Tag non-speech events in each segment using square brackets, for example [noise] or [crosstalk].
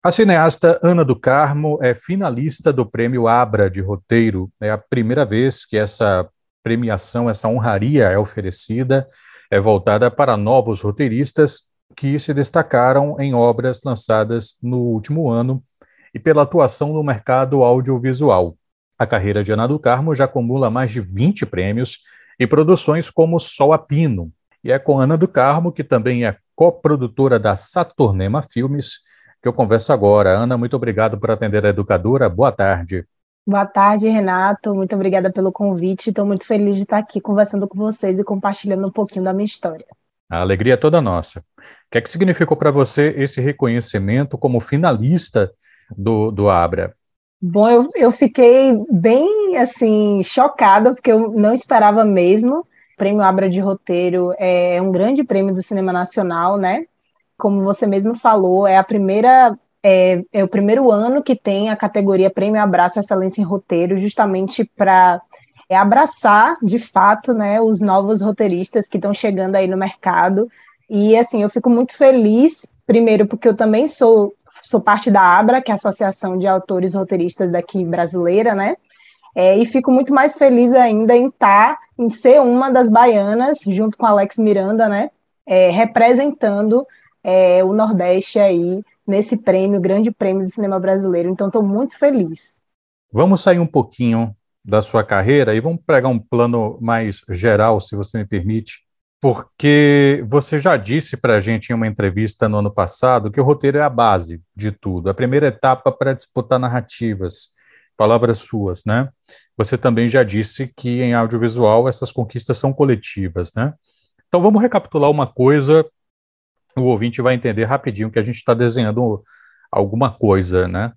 A cineasta Ana do Carmo é finalista do Prêmio Abra de Roteiro. É a primeira vez que essa premiação, essa honraria é oferecida, é voltada para novos roteiristas que se destacaram em obras lançadas no último ano e pela atuação no mercado audiovisual. A carreira de Ana do Carmo já acumula mais de 20 prêmios e produções como Sol a Pino. E é com Ana do Carmo, que também é coprodutora da Saturnema Filmes, que eu converso agora. Ana, muito obrigado por atender a educadora. Boa tarde. Boa tarde, Renato. Muito obrigada pelo convite. Estou muito feliz de estar aqui conversando com vocês e compartilhando um pouquinho da minha história. A alegria é toda nossa. O que é que significou para você esse reconhecimento como finalista do, do Abra? Bom, eu, eu fiquei bem assim chocada porque eu não esperava mesmo. O Prêmio Abra de Roteiro é um grande prêmio do cinema nacional, né? Como você mesmo falou, é a primeira é, é, o primeiro ano que tem a categoria Prêmio Abraço Excelência em Roteiro, justamente para é, abraçar, de fato, né, os novos roteiristas que estão chegando aí no mercado. E, assim, eu fico muito feliz, primeiro, porque eu também sou, sou parte da ABRA, que é a Associação de Autores Roteiristas daqui brasileira, né? É, e fico muito mais feliz ainda em estar, tá, em ser uma das baianas, junto com Alex Miranda, né? É, representando é, o Nordeste aí nesse prêmio, grande prêmio do cinema brasileiro. Então, estou muito feliz. Vamos sair um pouquinho da sua carreira e vamos pegar um plano mais geral, se você me permite, porque você já disse para a gente em uma entrevista no ano passado que o roteiro é a base de tudo, a primeira etapa para disputar narrativas. Palavras suas, né? Você também já disse que em audiovisual essas conquistas são coletivas, né? Então vamos recapitular uma coisa o ouvinte vai entender rapidinho que a gente está desenhando alguma coisa, né?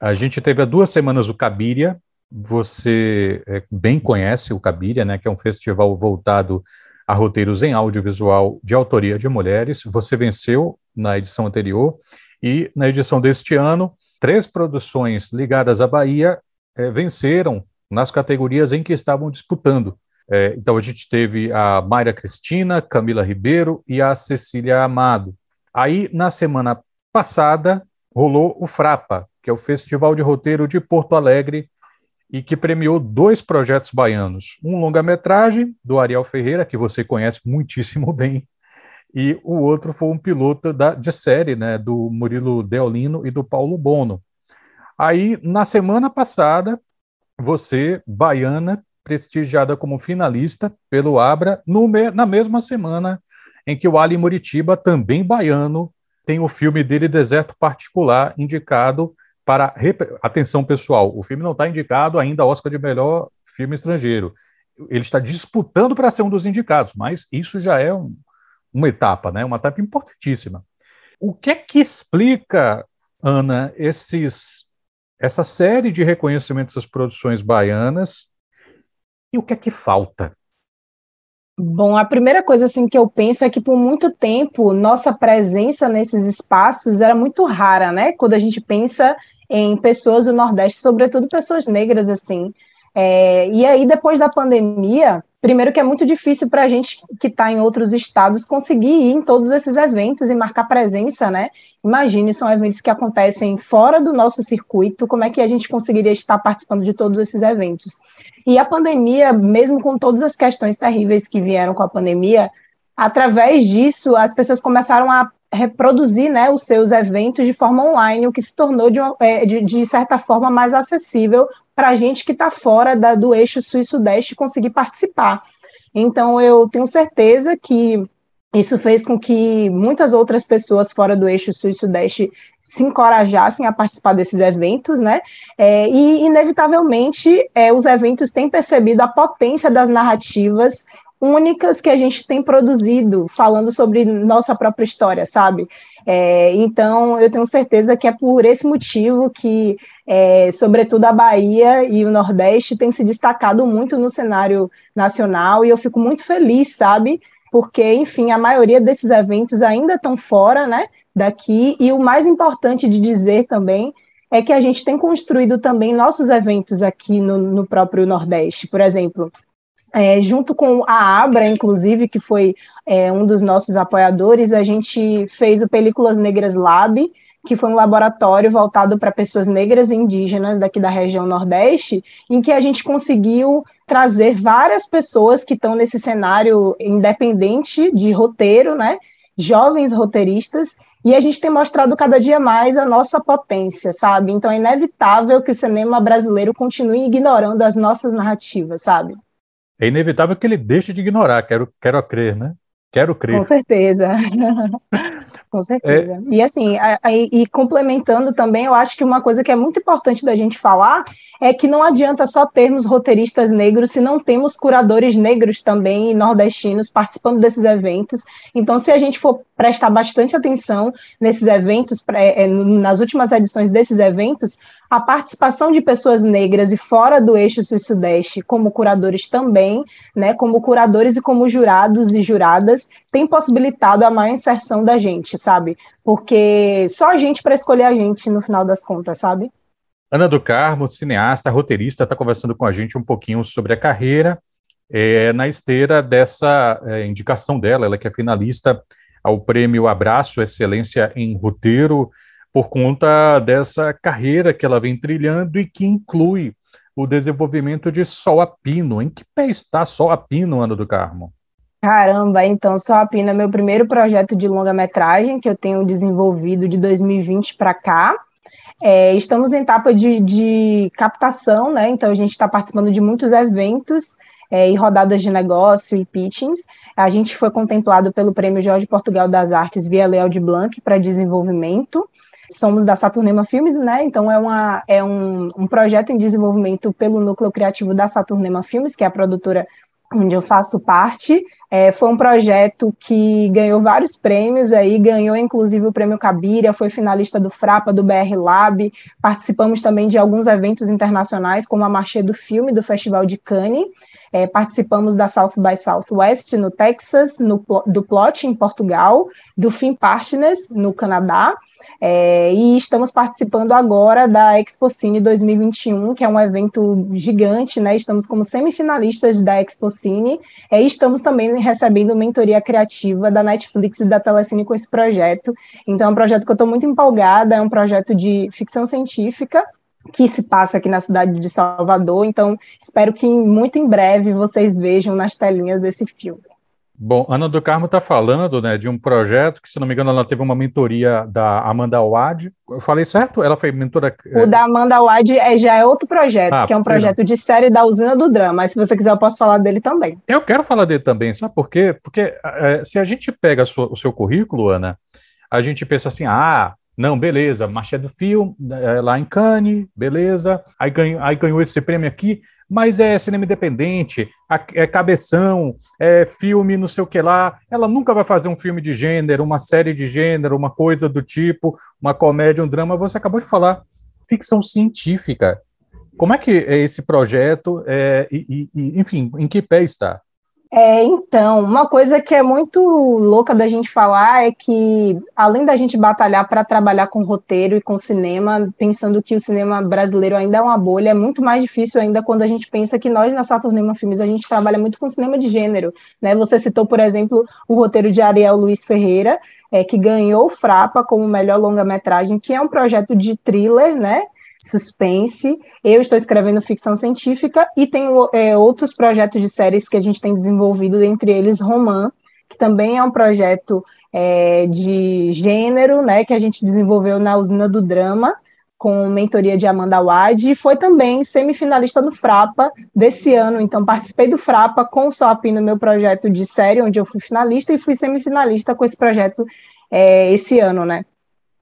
A gente teve há duas semanas o Cabiria, você é, bem conhece o Cabiria, né? Que é um festival voltado a roteiros em audiovisual de autoria de mulheres. Você venceu na edição anterior e na edição deste ano, três produções ligadas à Bahia é, venceram nas categorias em que estavam disputando. É, então a gente teve a Mayra Cristina, Camila Ribeiro e a Cecília Amado. Aí, na semana passada, rolou o Frapa, que é o Festival de Roteiro de Porto Alegre, e que premiou dois projetos baianos. Um longa-metragem, do Ariel Ferreira, que você conhece muitíssimo [laughs] bem, e o outro foi um piloto da, de série, né, do Murilo Deolino e do Paulo Bono. Aí, na semana passada, você, baiana, prestigiada como finalista pelo Abra na mesma semana em que o Ali Muritiba, também baiano, tem o filme dele Deserto Particular indicado para atenção pessoal. O filme não está indicado ainda ao Oscar de melhor filme estrangeiro. Ele está disputando para ser um dos indicados, mas isso já é um, uma etapa, né? Uma etapa importantíssima. O que é que explica, Ana, esses essa série de reconhecimentos das produções baianas e o que é que falta? Bom, a primeira coisa assim que eu penso é que por muito tempo nossa presença nesses espaços era muito rara, né? Quando a gente pensa em pessoas do Nordeste, sobretudo pessoas negras assim. É, e aí depois da pandemia, primeiro que é muito difícil para a gente que está em outros estados conseguir ir em todos esses eventos e marcar presença, né? Imagine, são eventos que acontecem fora do nosso circuito, como é que a gente conseguiria estar participando de todos esses eventos? E a pandemia, mesmo com todas as questões terríveis que vieram com a pandemia, através disso, as pessoas começaram a reproduzir né, os seus eventos de forma online, o que se tornou, de, uma, é, de, de certa forma, mais acessível para a gente que está fora da, do eixo sul-sudeste conseguir participar. Então, eu tenho certeza que isso fez com que muitas outras pessoas fora do eixo sul e sudeste se encorajassem a participar desses eventos, né? É, e, inevitavelmente, é, os eventos têm percebido a potência das narrativas únicas que a gente tem produzido, falando sobre nossa própria história, sabe? É, então, eu tenho certeza que é por esse motivo que, é, sobretudo, a Bahia e o Nordeste têm se destacado muito no cenário nacional, e eu fico muito feliz, sabe? porque, enfim, a maioria desses eventos ainda estão fora né, daqui, e o mais importante de dizer também é que a gente tem construído também nossos eventos aqui no, no próprio Nordeste. Por exemplo, é, junto com a Abra, inclusive, que foi é, um dos nossos apoiadores, a gente fez o Películas Negras Lab, que foi um laboratório voltado para pessoas negras e indígenas daqui da região Nordeste, em que a gente conseguiu trazer várias pessoas que estão nesse cenário independente de roteiro, né? Jovens roteiristas, e a gente tem mostrado cada dia mais a nossa potência, sabe? Então é inevitável que o cinema brasileiro continue ignorando as nossas narrativas, sabe? É inevitável que ele deixe de ignorar, quero, quero crer, né? Quero crer. Com certeza. [laughs] Com certeza. É... E assim, a, a, e complementando também, eu acho que uma coisa que é muito importante da gente falar é que não adianta só termos roteiristas negros se não temos curadores negros também e nordestinos participando desses eventos. Então, se a gente for prestar bastante atenção nesses eventos, é, nas últimas edições desses eventos, a participação de pessoas negras e fora do eixo sul-sudeste, como curadores também, né, como curadores e como jurados e juradas, tem possibilitado a maior inserção da gente, sabe? Porque só a gente para escolher a gente no final das contas, sabe? Ana do Carmo, cineasta, roteirista, está conversando com a gente um pouquinho sobre a carreira é, na esteira dessa é, indicação dela, ela que é finalista ao prêmio Abraço Excelência em Roteiro, por conta dessa carreira que ela vem trilhando e que inclui o desenvolvimento de Sol a Pino. Em que pé está Sol a Pino, Ana do Carmo? Caramba, então Sol a Pino é meu primeiro projeto de longa-metragem que eu tenho desenvolvido de 2020 para cá. É, estamos em etapa de, de, captação, né? Então a gente está participando de muitos eventos é, e rodadas de negócio e pitchings. A gente foi contemplado pelo Prêmio Jorge Portugal das Artes via Leal de Blanc para desenvolvimento somos da Saturnema Filmes, né? Então é, uma, é um, um projeto em desenvolvimento pelo núcleo criativo da Saturnema Filmes, que é a produtora onde eu faço parte. É, foi um projeto que ganhou vários prêmios aí, ganhou inclusive o prêmio Cabiria, foi finalista do Frapa, do BR Lab, participamos também de alguns eventos internacionais, como a Marché do Filme, do Festival de Cannes, é, participamos da South by Southwest no Texas, no, do Plot em Portugal, do Film Partners no Canadá, é, e estamos participando agora da Expo Cine 2021, que é um evento gigante, né? Estamos como semifinalistas da Expo Cine, é, e estamos também recebendo mentoria criativa da Netflix e da Telecine com esse projeto. Então, é um projeto que eu estou muito empolgada, é um projeto de ficção científica, que se passa aqui na cidade de Salvador. Então, espero que muito em breve vocês vejam nas telinhas esse filme. Bom, Ana do Carmo está falando né, de um projeto que, se não me engano, ela teve uma mentoria da Amanda Wad. Eu falei certo? Ela foi mentora. O é... da Amanda Wad é, já é outro projeto, ah, que é um projeto de série da Usina do Drama. Mas se você quiser, eu posso falar dele também. Eu quero falar dele também, sabe por quê? Porque é, se a gente pega sua, o seu currículo, Ana, a gente pensa assim: ah, não, beleza, Marcha do é, lá em Cannes, beleza. Aí ganhou, aí ganhou esse prêmio aqui, mas é cinema independente, é cabeção, é filme não sei o que lá. Ela nunca vai fazer um filme de gênero, uma série de gênero, uma coisa do tipo, uma comédia, um drama. Você acabou de falar ficção científica. Como é que é esse projeto? É, e, e, enfim, em que pé está? É, então, uma coisa que é muito louca da gente falar é que, além da gente batalhar para trabalhar com roteiro e com cinema, pensando que o cinema brasileiro ainda é uma bolha, é muito mais difícil ainda quando a gente pensa que nós, na Saturnema Filmes, a gente trabalha muito com cinema de gênero. Né? Você citou, por exemplo, o roteiro de Ariel Luiz Ferreira, é, que ganhou o Frapa como melhor longa-metragem, que é um projeto de thriller, né? Suspense. Eu estou escrevendo ficção científica e tenho é, outros projetos de séries que a gente tem desenvolvido, entre eles Roman, que também é um projeto é, de gênero, né, que a gente desenvolveu na usina do drama, com mentoria de Amanda Wade, e foi também semifinalista no Frapa desse ano. Então, participei do Frapa com o SOP no meu projeto de série, onde eu fui finalista, e fui semifinalista com esse projeto é, esse ano, né?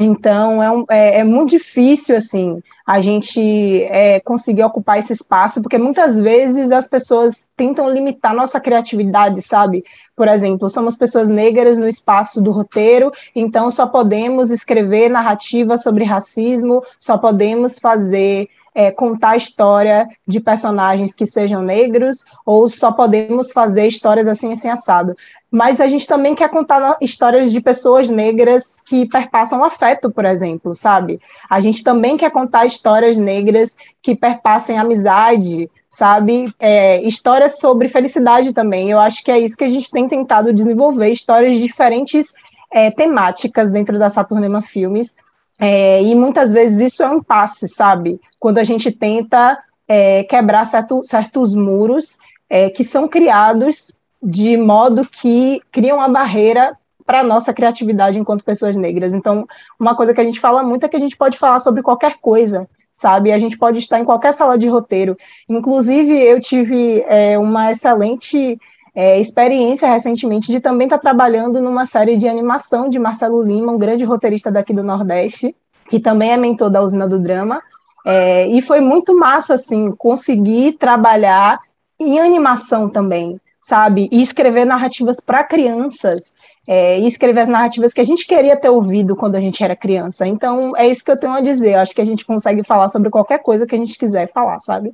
Então, é, um, é, é, muito difícil, assim, a gente é, conseguir ocupar esse espaço, porque muitas vezes as pessoas tentam limitar nossa criatividade, sabe? Por exemplo, somos pessoas negras no espaço do roteiro, então só podemos escrever narrativa sobre racismo, só podemos fazer é, contar história de personagens que sejam negros, ou só podemos fazer histórias assim, assim, assado. Mas a gente também quer contar histórias de pessoas negras que perpassam afeto, por exemplo, sabe? A gente também quer contar histórias negras que perpassem amizade, sabe? É, histórias sobre felicidade também. Eu acho que é isso que a gente tem tentado desenvolver, histórias de diferentes é, temáticas dentro da Saturnema Filmes, É, e muitas vezes isso é um impasse, sabe? Quando a gente tenta é, quebrar certo, certos muros é, que são criados de modo que criam uma barreira para a nossa criatividade enquanto pessoas negras. Então, uma coisa que a gente fala muito é que a gente pode falar sobre qualquer coisa, sabe? A gente pode estar em qualquer sala de roteiro. Inclusive, eu tive é, uma excelente é, experiência recentemente de também estar trabalhando numa série de animação de Marcelo Lima, um grande roteirista daqui do Nordeste, que também é mentor da Usina do Drama. É, e foi muito massa, assim, conseguir trabalhar em animação também, sabe? E escrever narrativas para crianças, é, e escrever as narrativas que a gente queria ter ouvido quando a gente era criança. Então, é isso que eu tenho a dizer. Eu acho que a gente consegue falar sobre qualquer coisa que a gente quiser falar, sabe?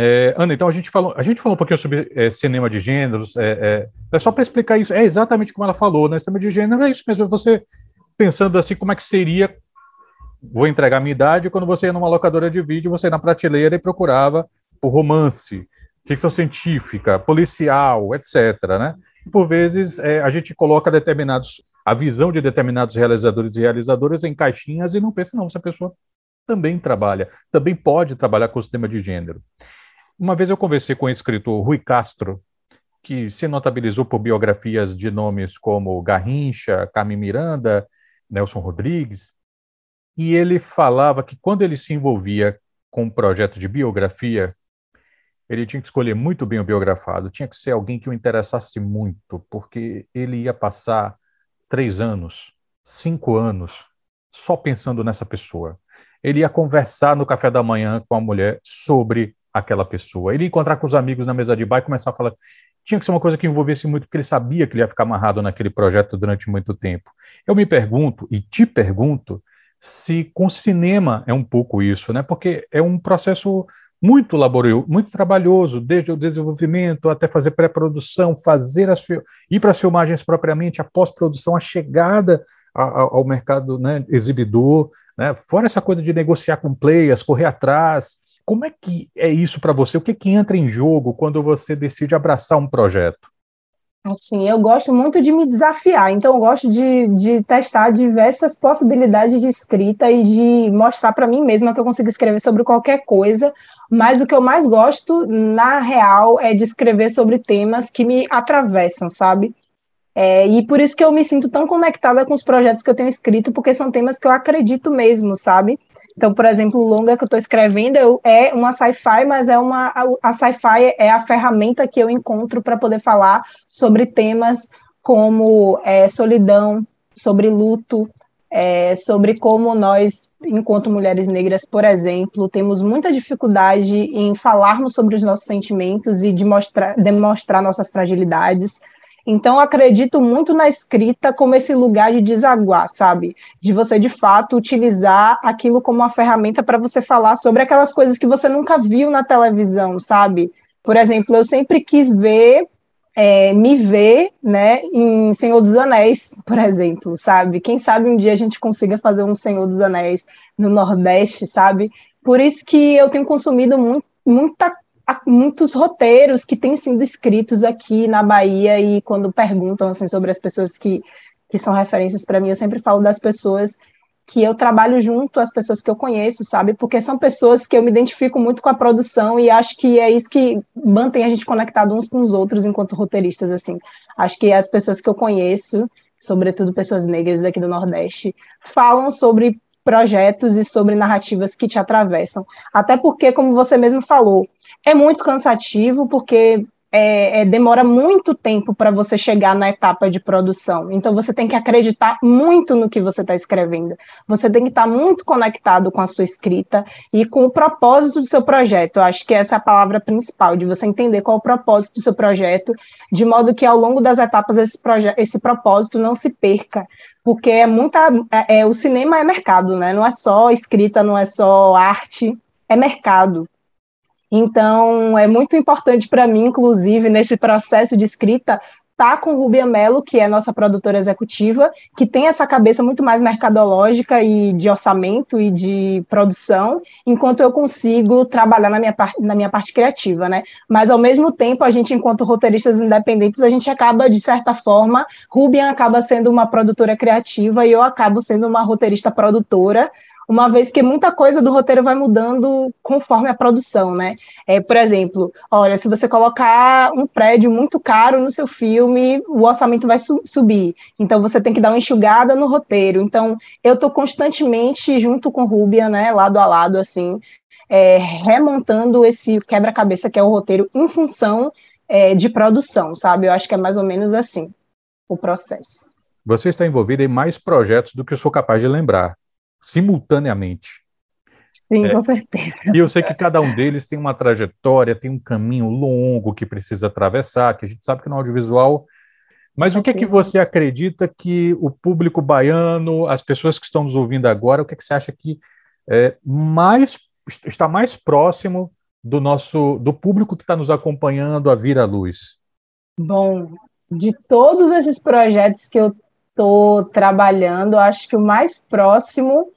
É, Ana, então a gente falou, a gente falou um pouquinho sobre é, cinema de gêneros. É, é, é só para explicar isso, é exatamente como ela falou, né? Cinema de gênero é isso mesmo. É você pensando assim, como é que seria vou entregar a minha idade, quando você ia numa locadora de vídeo, você ia na prateleira e procurava por romance, ficção científica, policial, etc. Né? Por vezes é, a gente coloca determinados, a visão de determinados realizadores e realizadoras em caixinhas e não pensa, não, essa pessoa também trabalha, também pode trabalhar com o sistema de gênero. Uma vez eu conversei com o escritor Rui Castro, que se notabilizou por biografias de nomes como Garrincha, Carmen Miranda, Nelson Rodrigues, e ele falava que quando ele se envolvia com um projeto de biografia, ele tinha que escolher muito bem o biografado, tinha que ser alguém que o interessasse muito, porque ele ia passar três anos, cinco anos, só pensando nessa pessoa. Ele ia conversar no café da manhã com a mulher sobre aquela pessoa. Ele encontrar com os amigos na mesa de bar e começar a falar. Tinha que ser uma coisa que envolvesse muito, porque ele sabia que ele ia ficar amarrado naquele projeto durante muito tempo. Eu me pergunto, e te pergunto, se com cinema é um pouco isso, né? Porque é um processo muito laborioso, muito trabalhoso, desde o desenvolvimento até fazer pré-produção, fazer as ir para as filmagens propriamente, a pós-produção, a chegada ao mercado né, exibidor, né? fora essa coisa de negociar com players, correr atrás. Como é que é isso para você? O que, que entra em jogo quando você decide abraçar um projeto? Assim, eu gosto muito de me desafiar, então eu gosto de, de testar diversas possibilidades de escrita e de mostrar para mim mesma que eu consigo escrever sobre qualquer coisa, mas o que eu mais gosto, na real, é de escrever sobre temas que me atravessam, sabe? É, e por isso que eu me sinto tão conectada com os projetos que eu tenho escrito, porque são temas que eu acredito mesmo, sabe? Então, por exemplo, o longa que eu estou escrevendo eu, é uma sci-fi, mas é uma a, a sci-fi é a ferramenta que eu encontro para poder falar sobre temas como é, solidão, sobre luto, é, sobre como nós, enquanto mulheres negras, por exemplo, temos muita dificuldade em falarmos sobre os nossos sentimentos e de mostrar, demonstrar nossas fragilidades. Então, acredito muito na escrita como esse lugar de desaguar, sabe? De você, de fato, utilizar aquilo como uma ferramenta para você falar sobre aquelas coisas que você nunca viu na televisão, sabe? Por exemplo, eu sempre quis ver, é, me ver, né, em Senhor dos Anéis, por exemplo, sabe? Quem sabe um dia a gente consiga fazer um Senhor dos Anéis no Nordeste, sabe? Por isso que eu tenho consumido muito, muita muitos roteiros que têm sido escritos aqui na Bahia e quando perguntam assim sobre as pessoas que, que são referências para mim, eu sempre falo das pessoas que eu trabalho junto às pessoas que eu conheço, sabe? Porque são pessoas que eu me identifico muito com a produção e acho que é isso que mantém a gente conectado uns com os outros enquanto roteiristas, assim. Acho que as pessoas que eu conheço, sobretudo pessoas negras daqui do Nordeste, falam sobre projetos e sobre narrativas que te atravessam. Até porque, como você mesmo falou, é muito cansativo, porque é, é, demora muito tempo para você chegar na etapa de produção. Então você tem que acreditar muito no que você está escrevendo. Você tem que estar tá muito conectado com a sua escrita e com o propósito do seu projeto. Eu acho que essa é a palavra principal, de você entender qual é o propósito do seu projeto, de modo que ao longo das etapas esse, esse propósito não se perca. Porque é muita. É, é, o cinema é mercado, né? Não é só escrita, não é só arte, é mercado. Então, é muito importante para mim, inclusive, nesse processo de escrita, tá com Rubia Mello, que é nossa produtora executiva, que tem essa cabeça muito mais mercadológica e de orçamento e de produção, enquanto eu consigo trabalhar na minha, na minha parte criativa, né? Mas ao mesmo tempo, a gente, enquanto roteiristas independentes, a gente acaba, de certa forma, Rubian acaba sendo uma produtora criativa e eu acabo sendo uma roteirista produtora, uma vez que muita coisa do roteiro vai mudando conforme a produção, né? É, por exemplo, olha, se você colocar um prédio muito caro no seu filme, o orçamento vai su subir. Então você tem que dar uma enxugada no roteiro. Então eu estou constantemente junto com Rubia, né, lado a lado, assim, é, remontando esse quebra-cabeça que é o roteiro em função é, de produção, sabe? Eu acho que é mais ou menos assim o processo. Você está envolvida em mais projetos do que eu sou capaz de lembrar simultaneamente. Sim, é, com certeza. E eu sei que cada um deles tem uma trajetória, tem um caminho longo que precisa atravessar, que a gente sabe que no audiovisual. Mas o que é que você acredita que o público baiano, as pessoas que estão nos ouvindo agora, o que, é que você acha que é mais está mais próximo do nosso do público que está nos acompanhando a vir à luz? Bom, de todos esses projetos que eu estou trabalhando, acho que o mais próximo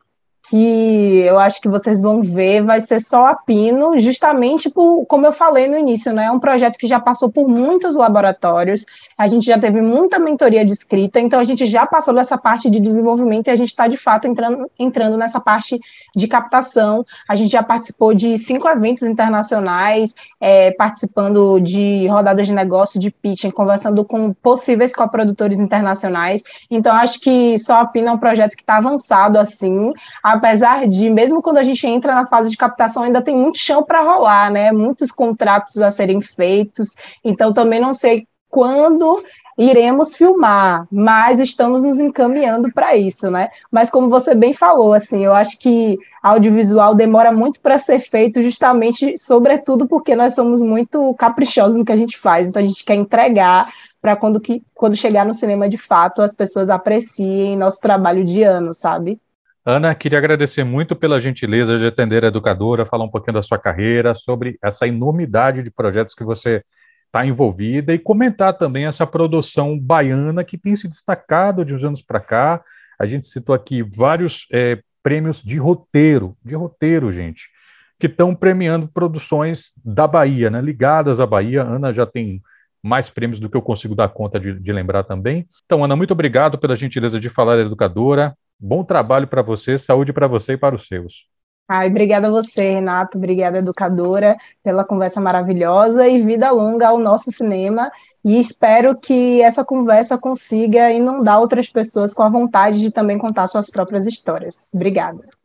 que eu acho que vocês vão ver vai ser só a Pino, justamente por, como eu falei no início, né? É um projeto que já passou por muitos laboratórios, a gente já teve muita mentoria de escrita, então a gente já passou dessa parte de desenvolvimento e a gente está de fato entrando, entrando nessa parte de captação. A gente já participou de cinco eventos internacionais, é, participando de rodadas de negócio, de pitching, conversando com possíveis coprodutores internacionais. Então, acho que só a Pino é um projeto que está avançado assim. A apesar de, mesmo quando a gente entra na fase de captação, ainda tem muito chão para rolar, né? Muitos contratos a serem feitos. Então, também não sei quando iremos filmar, mas estamos nos encaminhando para isso, né? Mas como você bem falou, assim, eu acho que audiovisual demora muito para ser feito, justamente, sobretudo porque nós somos muito caprichosos no que a gente faz, então a gente quer entregar para quando, que, quando chegar no cinema de fato as pessoas apreciem nosso trabalho de ano, sabe? Ana, queria agradecer muito pela gentileza de atender a educadora, falar um pouquinho da sua carreira, sobre essa enormidade de projetos que você está envolvida e comentar também essa produção baiana que tem se destacado de uns anos para cá. A gente citou aqui vários é, prêmios de roteiro, de roteiro, gente, que estão premiando produções da Bahia, né, ligadas à Bahia. Ana já tem mais prêmios do que eu consigo dar conta de, de lembrar também. Então, Ana, muito obrigado pela gentileza de falar, educadora. Bom trabalho para você, saúde para você e para os seus. Ai, obrigada a você, Renato, obrigada, educadora, pela conversa maravilhosa e vida longa ao nosso cinema. E espero que essa conversa consiga inundar outras pessoas com a vontade de também contar suas próprias histórias. Obrigada.